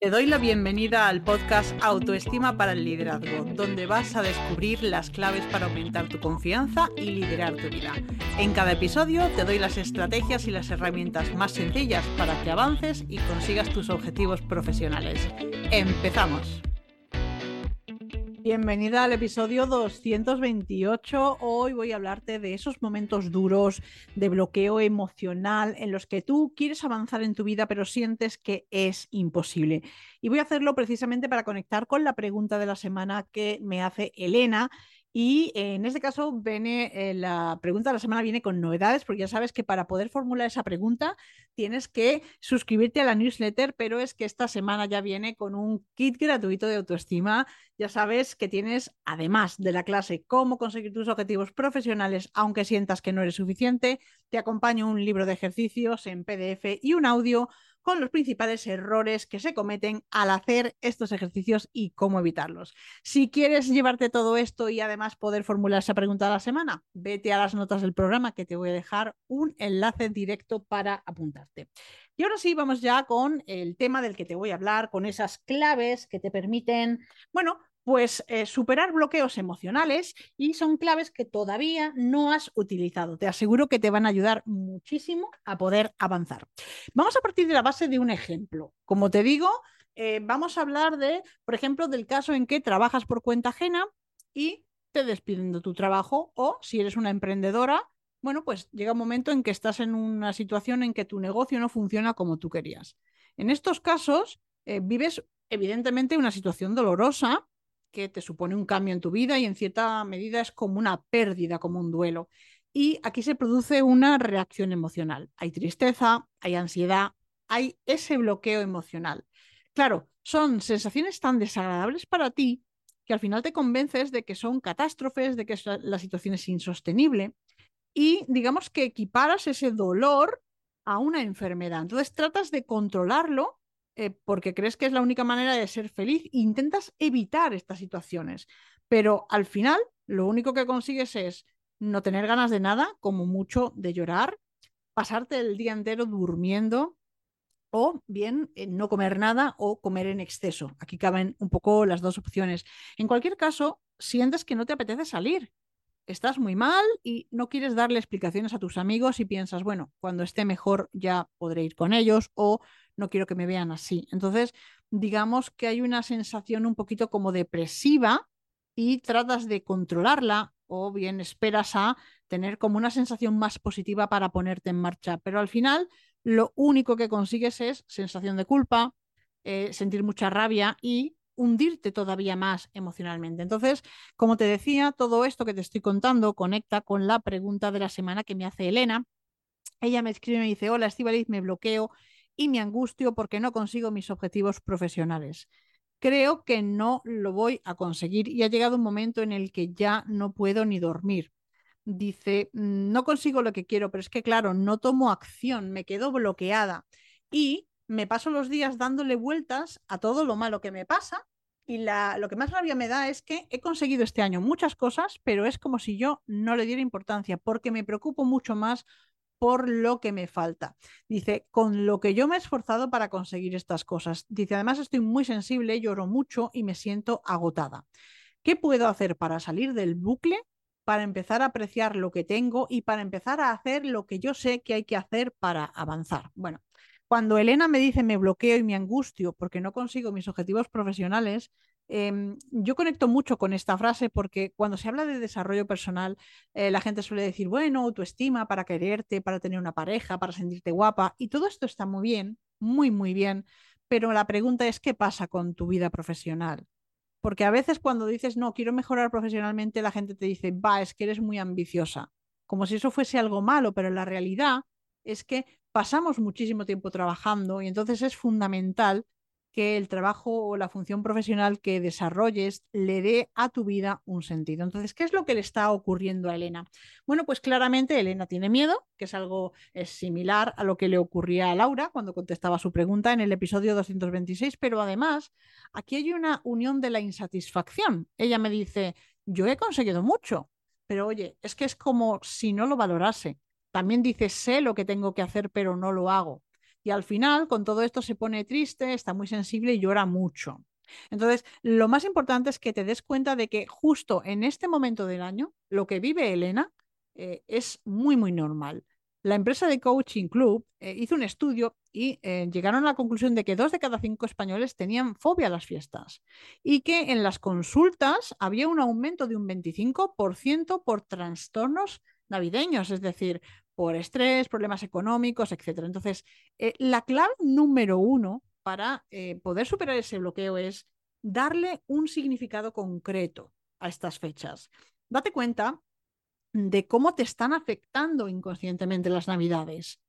Te doy la bienvenida al podcast Autoestima para el Liderazgo, donde vas a descubrir las claves para aumentar tu confianza y liderar tu vida. En cada episodio te doy las estrategias y las herramientas más sencillas para que avances y consigas tus objetivos profesionales. ¡Empezamos! Bienvenida al episodio 228. Hoy voy a hablarte de esos momentos duros de bloqueo emocional en los que tú quieres avanzar en tu vida pero sientes que es imposible. Y voy a hacerlo precisamente para conectar con la pregunta de la semana que me hace Elena y en este caso, viene, eh, la pregunta de la semana viene con novedades, porque ya sabes que para poder formular esa pregunta tienes que suscribirte a la newsletter, pero es que esta semana ya viene con un kit gratuito de autoestima. Ya sabes que tienes, además de la clase Cómo conseguir tus objetivos profesionales, aunque sientas que no eres suficiente, te acompaño un libro de ejercicios en PDF y un audio con los principales errores que se cometen al hacer estos ejercicios y cómo evitarlos. Si quieres llevarte todo esto y además poder formular esa pregunta de la semana, vete a las notas del programa que te voy a dejar un enlace directo para apuntarte. Y ahora sí, vamos ya con el tema del que te voy a hablar, con esas claves que te permiten, bueno, pues eh, superar bloqueos emocionales y son claves que todavía no has utilizado. Te aseguro que te van a ayudar muchísimo a poder avanzar. Vamos a partir de la base de un ejemplo. Como te digo, eh, vamos a hablar de, por ejemplo, del caso en que trabajas por cuenta ajena y te despiden de tu trabajo o si eres una emprendedora, bueno, pues llega un momento en que estás en una situación en que tu negocio no funciona como tú querías. En estos casos, eh, vives evidentemente una situación dolorosa que te supone un cambio en tu vida y en cierta medida es como una pérdida, como un duelo. Y aquí se produce una reacción emocional. Hay tristeza, hay ansiedad, hay ese bloqueo emocional. Claro, son sensaciones tan desagradables para ti que al final te convences de que son catástrofes, de que la situación es insostenible y digamos que equiparas ese dolor a una enfermedad. Entonces tratas de controlarlo eh, porque crees que es la única manera de ser feliz e intentas evitar estas situaciones. Pero al final, lo único que consigues es no tener ganas de nada, como mucho de llorar, pasarte el día entero durmiendo o bien eh, no comer nada o comer en exceso. Aquí caben un poco las dos opciones. En cualquier caso, sientes que no te apetece salir. Estás muy mal y no quieres darle explicaciones a tus amigos y piensas, bueno, cuando esté mejor ya podré ir con ellos o no quiero que me vean así. Entonces, digamos que hay una sensación un poquito como depresiva y tratas de controlarla o bien esperas a tener como una sensación más positiva para ponerte en marcha. Pero al final, lo único que consigues es sensación de culpa, eh, sentir mucha rabia y hundirte todavía más emocionalmente. Entonces, como te decía, todo esto que te estoy contando conecta con la pregunta de la semana que me hace Elena. Ella me escribe y me dice, hola Estivaliz, me bloqueo y me angustio porque no consigo mis objetivos profesionales. Creo que no lo voy a conseguir y ha llegado un momento en el que ya no puedo ni dormir. Dice, mm, no consigo lo que quiero, pero es que claro, no tomo acción, me quedo bloqueada y me paso los días dándole vueltas a todo lo malo que me pasa y la, lo que más rabia me da es que he conseguido este año muchas cosas, pero es como si yo no le diera importancia porque me preocupo mucho más por lo que me falta. Dice, con lo que yo me he esforzado para conseguir estas cosas. Dice, además estoy muy sensible, lloro mucho y me siento agotada. ¿Qué puedo hacer para salir del bucle? Para empezar a apreciar lo que tengo y para empezar a hacer lo que yo sé que hay que hacer para avanzar. Bueno, cuando Elena me dice me bloqueo y me angustio porque no consigo mis objetivos profesionales, Em, yo conecto mucho con esta frase porque cuando se habla de desarrollo personal, eh, la gente suele decir, bueno, autoestima para quererte, para tener una pareja, para sentirte guapa, y todo esto está muy bien, muy, muy bien, pero la pregunta es, ¿qué pasa con tu vida profesional? Porque a veces cuando dices, no, quiero mejorar profesionalmente, la gente te dice, va, es que eres muy ambiciosa, como si eso fuese algo malo, pero la realidad es que pasamos muchísimo tiempo trabajando y entonces es fundamental que el trabajo o la función profesional que desarrolles le dé a tu vida un sentido. Entonces, ¿qué es lo que le está ocurriendo a Elena? Bueno, pues claramente Elena tiene miedo, que es algo es similar a lo que le ocurría a Laura cuando contestaba su pregunta en el episodio 226, pero además aquí hay una unión de la insatisfacción. Ella me dice, yo he conseguido mucho, pero oye, es que es como si no lo valorase. También dice, sé lo que tengo que hacer, pero no lo hago. Y al final, con todo esto, se pone triste, está muy sensible y llora mucho. Entonces, lo más importante es que te des cuenta de que justo en este momento del año, lo que vive Elena eh, es muy, muy normal. La empresa de Coaching Club eh, hizo un estudio y eh, llegaron a la conclusión de que dos de cada cinco españoles tenían fobia a las fiestas y que en las consultas había un aumento de un 25% por trastornos navideños, es decir, por estrés, problemas económicos, etc. Entonces, eh, la clave número uno para eh, poder superar ese bloqueo es darle un significado concreto a estas fechas. Date cuenta de cómo te están afectando inconscientemente las navidades.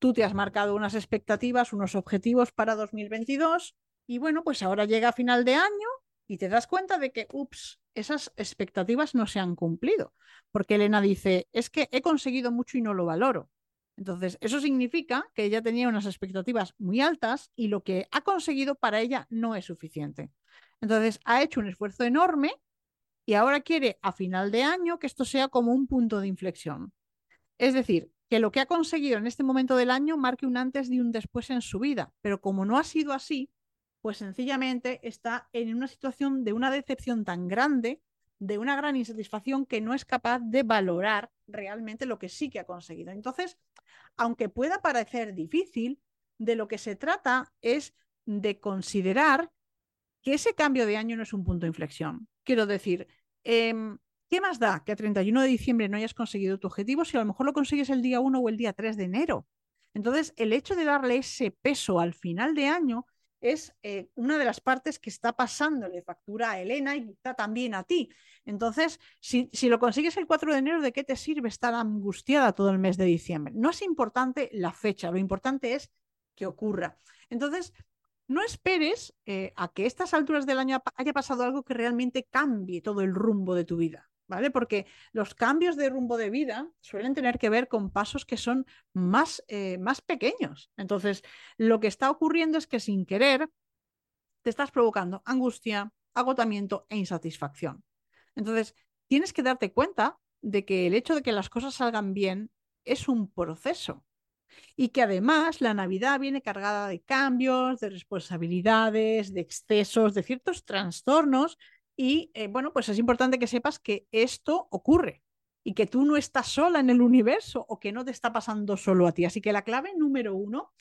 Tú te has marcado unas expectativas, unos objetivos para 2022 y bueno, pues ahora llega final de año y te das cuenta de que, ups, esas expectativas no se han cumplido, porque Elena dice, es que he conseguido mucho y no lo valoro. Entonces, eso significa que ella tenía unas expectativas muy altas y lo que ha conseguido para ella no es suficiente. Entonces, ha hecho un esfuerzo enorme y ahora quiere a final de año que esto sea como un punto de inflexión. Es decir, que lo que ha conseguido en este momento del año marque un antes y un después en su vida, pero como no ha sido así, pues sencillamente está en una situación de una decepción tan grande, de una gran insatisfacción que no es capaz de valorar realmente lo que sí que ha conseguido. Entonces, aunque pueda parecer difícil, de lo que se trata es de considerar que ese cambio de año no es un punto de inflexión. Quiero decir, em, ¿qué más da que a 31 de diciembre no hayas conseguido tu objetivo si a lo mejor lo consigues el día 1 o el día 3 de enero? Entonces, el hecho de darle ese peso al final de año es eh, una de las partes que está pasándole factura a Elena y está también a ti. Entonces, si, si, lo consigues el 4 de enero, ¿de qué te sirve estar angustiada todo el mes de diciembre? No es importante la fecha, lo importante es que ocurra. Entonces, no esperes eh, a que estas alturas del año haya pasado algo que realmente cambie todo el rumbo de tu vida. ¿Vale? Porque los cambios de rumbo de vida suelen tener que ver con pasos que son más, eh, más pequeños. Entonces, lo que está ocurriendo es que sin querer te estás provocando angustia, agotamiento e insatisfacción. Entonces, tienes que darte cuenta de que el hecho de que las cosas salgan bien es un proceso y que además la Navidad viene cargada de cambios, de responsabilidades, de excesos, de ciertos trastornos y eh, bueno, pues es importante que sepas que esto ocurre y que tú no estás sola en el universo o que no te está pasando solo a ti. Así que la clave número uno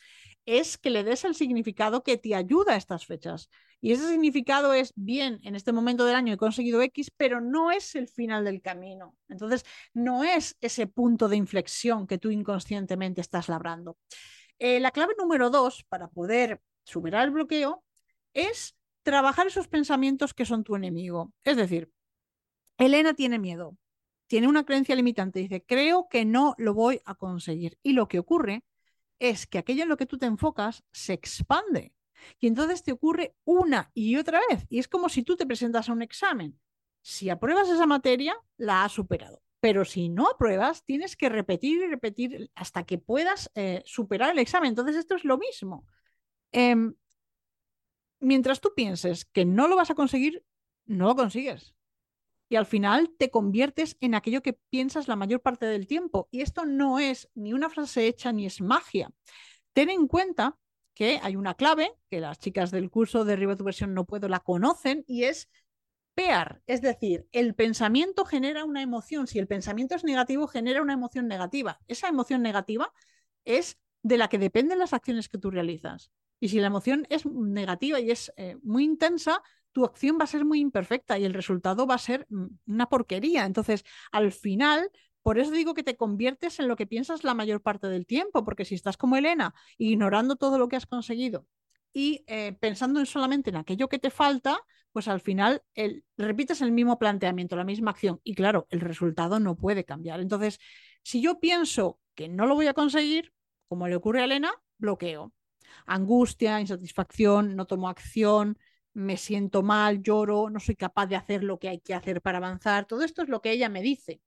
es que le des el significado que te ayuda a estas fechas. Y ese significado es, bien, en este momento del año he conseguido X, pero no es el final del camino. Entonces, no es ese punto de inflexión que tú inconscientemente estás labrando. Eh, la clave número dos para poder superar el bloqueo es trabajar esos pensamientos que son tu enemigo. Es decir, Elena tiene miedo, tiene una creencia limitante, dice, creo que no lo voy a conseguir. Y lo que ocurre es que aquello en lo que tú te enfocas se expande. Y entonces te ocurre una y otra vez. Y es como si tú te presentas a un examen. Si apruebas esa materia, la has superado. Pero si no apruebas, tienes que repetir y repetir hasta que puedas eh, superar el examen. Entonces esto es lo mismo. Em, mientras tú pienses que no lo vas a conseguir, no lo consigues. Y al final te conviertes en aquello que piensas la mayor parte del tiempo. Y esto no es ni una frase hecha ni es magia. Ten en cuenta que hay una clave que las chicas del curso de Arriba tu versión no puedo la conocen y es PEAR, es decir, el pensamiento genera una emoción. Si el pensamiento es negativo, genera una emoción negativa. Esa emoción negativa es de la que dependen las acciones que tú realizas. Y si la emoción es negativa y es eh, muy intensa, tu acción va a ser muy imperfecta y el resultado va a ser mm, una porquería. Entonces, al final, por eso digo que te conviertes en lo que piensas la mayor parte del tiempo, porque si estás como Elena, ignorando todo lo que has conseguido y eh, pensando en solamente en aquello que te falta, pues al final repites el mismo planteamiento, la misma acción. Y claro, el resultado no puede cambiar. Entonces, si yo pienso que no lo voy a conseguir, como le ocurre a Elena, bloqueo. Angustia, insatisfacción, no tomo acción, me siento mal, lloro, no soy capaz de hacer lo que hay que hacer para avanzar. Todo esto es lo que ella me dice.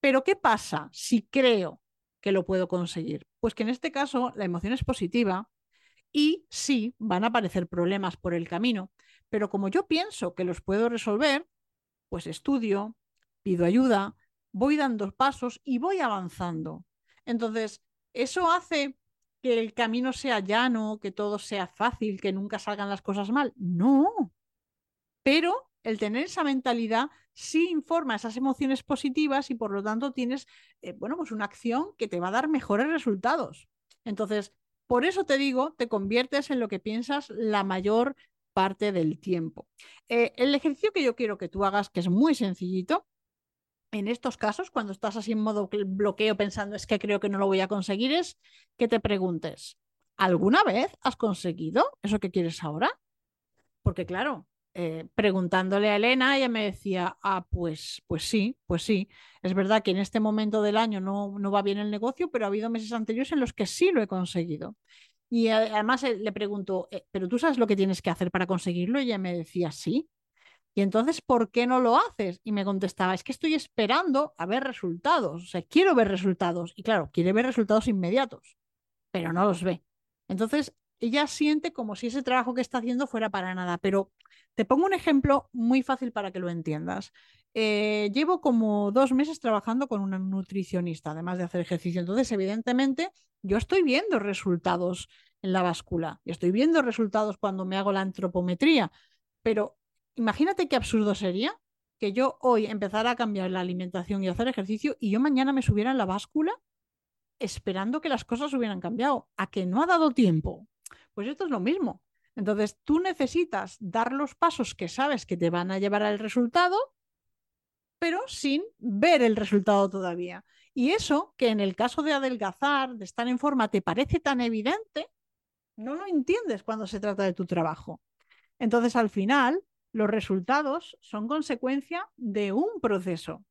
Pero ¿qué pasa si creo que lo puedo conseguir? Pues que en este caso la emoción es positiva y sí van a aparecer problemas por el camino, pero como yo pienso que los puedo resolver, pues estudio, pido ayuda, voy dando pasos y voy avanzando. Entonces, eso hace que el camino sea llano, que todo sea fácil, que nunca salgan las cosas mal. No. Pero el tener esa mentalidad sí informa esas emociones positivas y por lo tanto tienes, eh, bueno, pues una acción que te va a dar mejores resultados. Entonces, por eso te digo, te conviertes en lo que piensas la mayor parte del tiempo. Eh, el ejercicio que yo quiero que tú hagas, que es muy sencillito, en estos casos, cuando estás así en modo bloqueo pensando es que creo que no lo voy a conseguir, es que te preguntes, ¿alguna vez has conseguido eso que quieres ahora? Porque claro, eh, preguntándole a Elena, ella me decía, ah, pues, pues sí, pues sí. Es verdad que en este momento del año no, no va bien el negocio, pero ha habido meses anteriores en los que sí lo he conseguido. Y además eh, le pregunto, eh, ¿pero tú sabes lo que tienes que hacer para conseguirlo? Y ella me decía, sí. Y entonces, ¿por qué no lo haces? Y me contestaba, es que estoy esperando a ver resultados, o sea, quiero ver resultados. Y claro, quiere ver resultados inmediatos, pero no los ve. Entonces, ella siente como si ese trabajo que está haciendo fuera para nada. Pero te pongo un ejemplo muy fácil para que lo entiendas. Eh, llevo como dos meses trabajando con una nutricionista, además de hacer ejercicio. Entonces, evidentemente, yo estoy viendo resultados en la báscula y estoy viendo resultados cuando me hago la antropometría, pero imagínate qué absurdo sería que yo hoy empezara a cambiar la alimentación y hacer ejercicio y yo mañana me subiera en la báscula esperando que las cosas hubieran cambiado, a que no ha dado tiempo. Pues esto es lo mismo. Entonces tú necesitas dar los pasos que sabes que te van a llevar al resultado, pero sin ver el resultado todavía. Y eso, que en el caso de adelgazar, de estar en forma, te parece tan evidente, no lo entiendes cuando se trata de tu trabajo. Entonces, al final, los resultados son consecuencia de un proceso.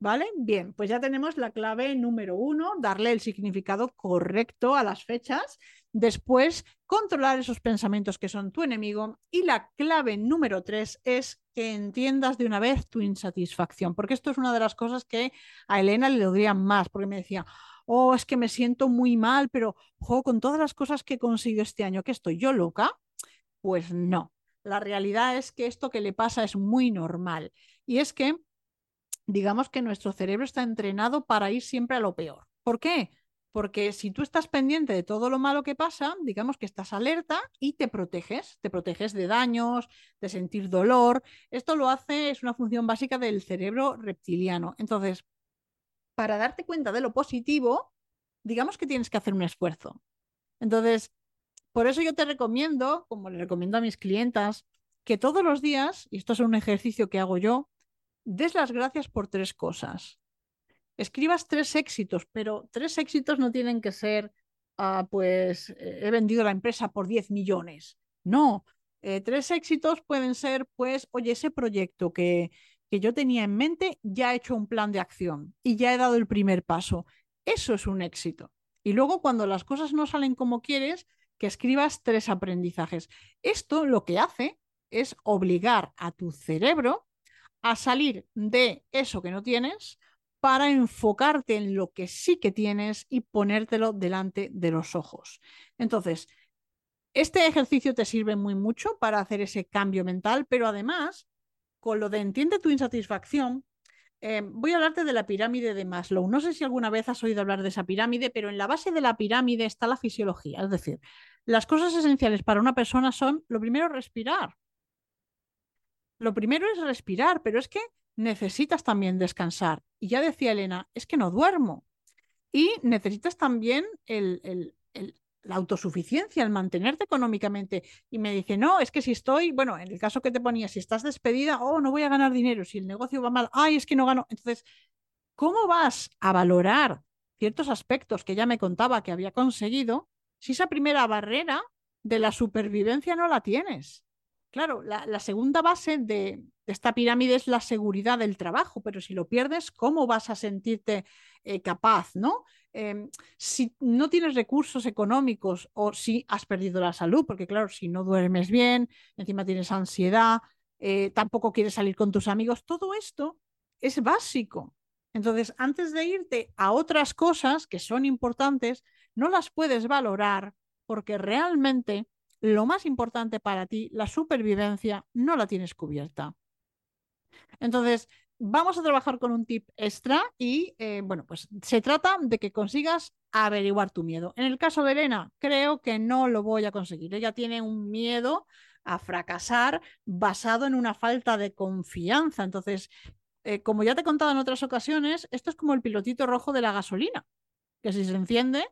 ¿Vale? Bien, pues ya tenemos la clave número uno, darle el significado correcto a las fechas. Después, controlar esos pensamientos que son tu enemigo. Y la clave número tres es que entiendas de una vez tu insatisfacción, porque esto es una de las cosas que a Elena le dolían más, porque me decía, oh, es que me siento muy mal, pero con todas las cosas que he conseguido este año, ¿que estoy yo loca? Pues no, la realidad es que esto que le pasa es muy normal. Y es que, digamos que nuestro cerebro está entrenado para ir siempre a lo peor. ¿Por qué? Porque si tú estás pendiente de todo lo malo que pasa, digamos que estás alerta y te proteges, te proteges de daños, de sentir dolor. Esto lo hace, es una función básica del cerebro reptiliano. Entonces, para darte cuenta de lo positivo, digamos que tienes que hacer un esfuerzo. Entonces, por eso yo te recomiendo, como le recomiendo a mis clientas, que todos los días, y esto es un ejercicio que hago yo, des las gracias por tres cosas. Escribas tres éxitos, pero tres éxitos no tienen que ser, ah, pues, eh, he vendido la empresa por 10 millones. No, eh, tres éxitos pueden ser, pues, oye, ese proyecto que, que yo tenía en mente, ya he hecho un plan de acción y ya he dado el primer paso. Eso es un éxito. Y luego, cuando las cosas no salen como quieres, que escribas tres aprendizajes. Esto lo que hace es obligar a tu cerebro a salir de eso que no tienes para enfocarte en lo que sí que tienes y ponértelo delante de los ojos. Entonces, este ejercicio te sirve muy mucho para hacer ese cambio mental, pero además, con lo de entiende tu insatisfacción, eh, voy a hablarte de la pirámide de Maslow. No sé si alguna vez has oído hablar de esa pirámide, pero en la base de la pirámide está la fisiología. Es decir, las cosas esenciales para una persona son, lo primero, respirar. Lo primero es respirar, pero es que necesitas también descansar. Y ya decía Elena, es que no duermo. Y necesitas también el, la autosuficiencia, el mantenerte económicamente. Y me dice, no, es que si estoy, bueno, en el caso que te ponía, si estás despedida, oh, no voy a ganar dinero, si el negocio va mal, ay, es que no gano. Entonces, ¿cómo vas a valorar ciertos aspectos que ya me contaba que había conseguido si esa primera barrera de la supervivencia no la tienes? Claro, la, segunda base de, esta pirámide es la seguridad del trabajo, pero si lo pierdes, ¿cómo vas a sentirte eh, capaz, ¿no? em, si no tienes recursos económicos o si has perdido la salud, porque claro, si no duermes bien, encima tienes ansiedad, eh, tampoco quieres salir con tus amigos, todo esto es básico. Entonces, antes de irte a otras cosas que son importantes, no las puedes valorar porque realmente lo más importante para ti, la supervivencia, no la tienes cubierta. Entonces, vamos a trabajar con un tip extra y, eh, bueno, pues se trata de que consigas averiguar tu miedo. En el caso de Elena, creo que no lo voy a conseguir. Ella tiene un miedo a fracasar basado en una falta de confianza. Entonces, eh, como ya te he contado en otras ocasiones, esto es como el pilotito rojo de la gasolina, que si se enciende,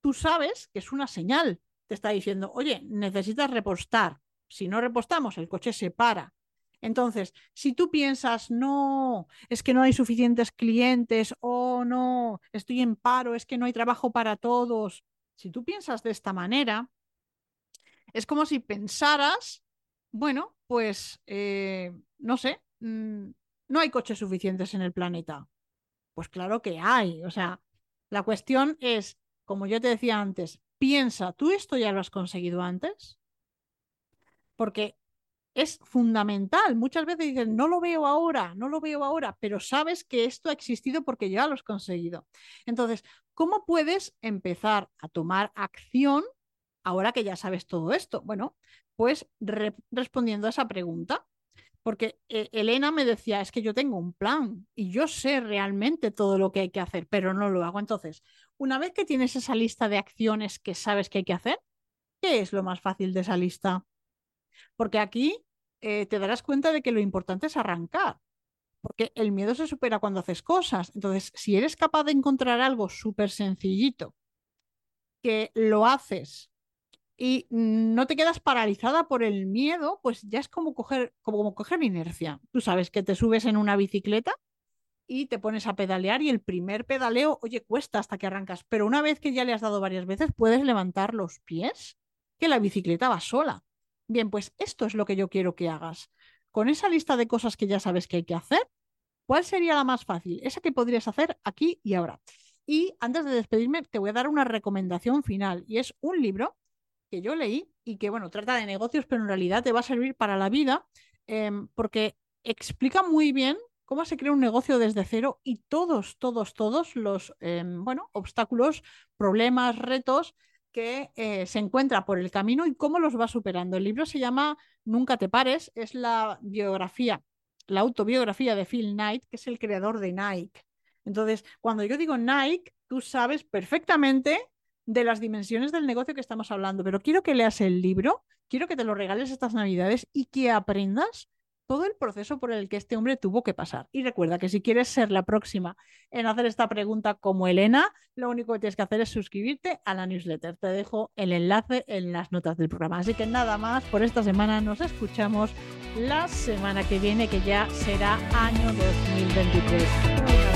tú sabes que es una señal. Te está diciendo, oye, necesitas repostar. Si no repostamos, el coche se para. Entonces, si tú piensas, no, es que no hay suficientes clientes, oh, no, estoy en paro, es que no hay trabajo para todos, si tú piensas de esta manera, es como si pensaras, bueno, pues, eh, no sé, mm, no hay coches suficientes en el planeta. Pues claro que hay, o sea, la cuestión es, como yo te decía antes, piensa, ¿tú esto ya lo has conseguido antes? Porque es fundamental. Muchas veces dicen, no lo veo ahora, no lo veo ahora, pero sabes que esto ha existido porque ya lo has conseguido. Entonces, ¿cómo puedes empezar a tomar acción ahora que ya sabes todo esto? Bueno, pues respondiendo a esa pregunta. Porque eh, Elena me decía, es que yo tengo un plan y yo sé realmente todo lo que hay que hacer, pero no lo hago. Entonces, una vez que tienes esa lista de acciones que sabes que hay que hacer, ¿qué es lo más fácil de esa lista? Porque aquí eh, te darás cuenta de que lo importante es arrancar, porque el miedo se supera cuando haces cosas. Entonces, si eres capaz de encontrar algo súper sencillito, que lo haces y no te quedas paralizada por el miedo, pues ya es como coger, como coger inercia. Tú sabes que te subes en una bicicleta y te pones a pedalear y el primer pedaleo, oye, cuesta hasta que arrancas, pero una vez que ya le has dado varias veces, puedes levantar los pies, que la bicicleta va sola. Bien, pues esto es lo que yo quiero que hagas. Con esa lista de cosas que ya sabes que hay que hacer, ¿cuál sería la más fácil? Esa que podrías hacer aquí y ahora. Y antes de despedirme, te voy a dar una recomendación final y es un libro que yo leí y que, bueno, trata de negocios, pero en realidad te va a servir para la vida em, porque explica muy bien cómo se crea un negocio desde cero y todos, todos, todos los, em, bueno, obstáculos, problemas, retos que eh, se encuentra por el camino y cómo los va superando. El libro se llama Nunca te pares, es la biografía, la autobiografía de Phil Knight, que es el creador de Nike. Entonces, cuando yo digo Nike, tú sabes perfectamente de las dimensiones del negocio que estamos hablando, pero quiero que leas el libro, quiero que te lo regales estas navidades y que aprendas todo el proceso por el que este hombre tuvo que pasar. Y recuerda que si quieres ser la próxima en hacer esta pregunta como Elena, lo único que tienes que hacer es suscribirte a la newsletter. Te dejo el enlace en las notas del programa. Así que nada más, por esta semana nos escuchamos la semana que viene, que ya será año 2023.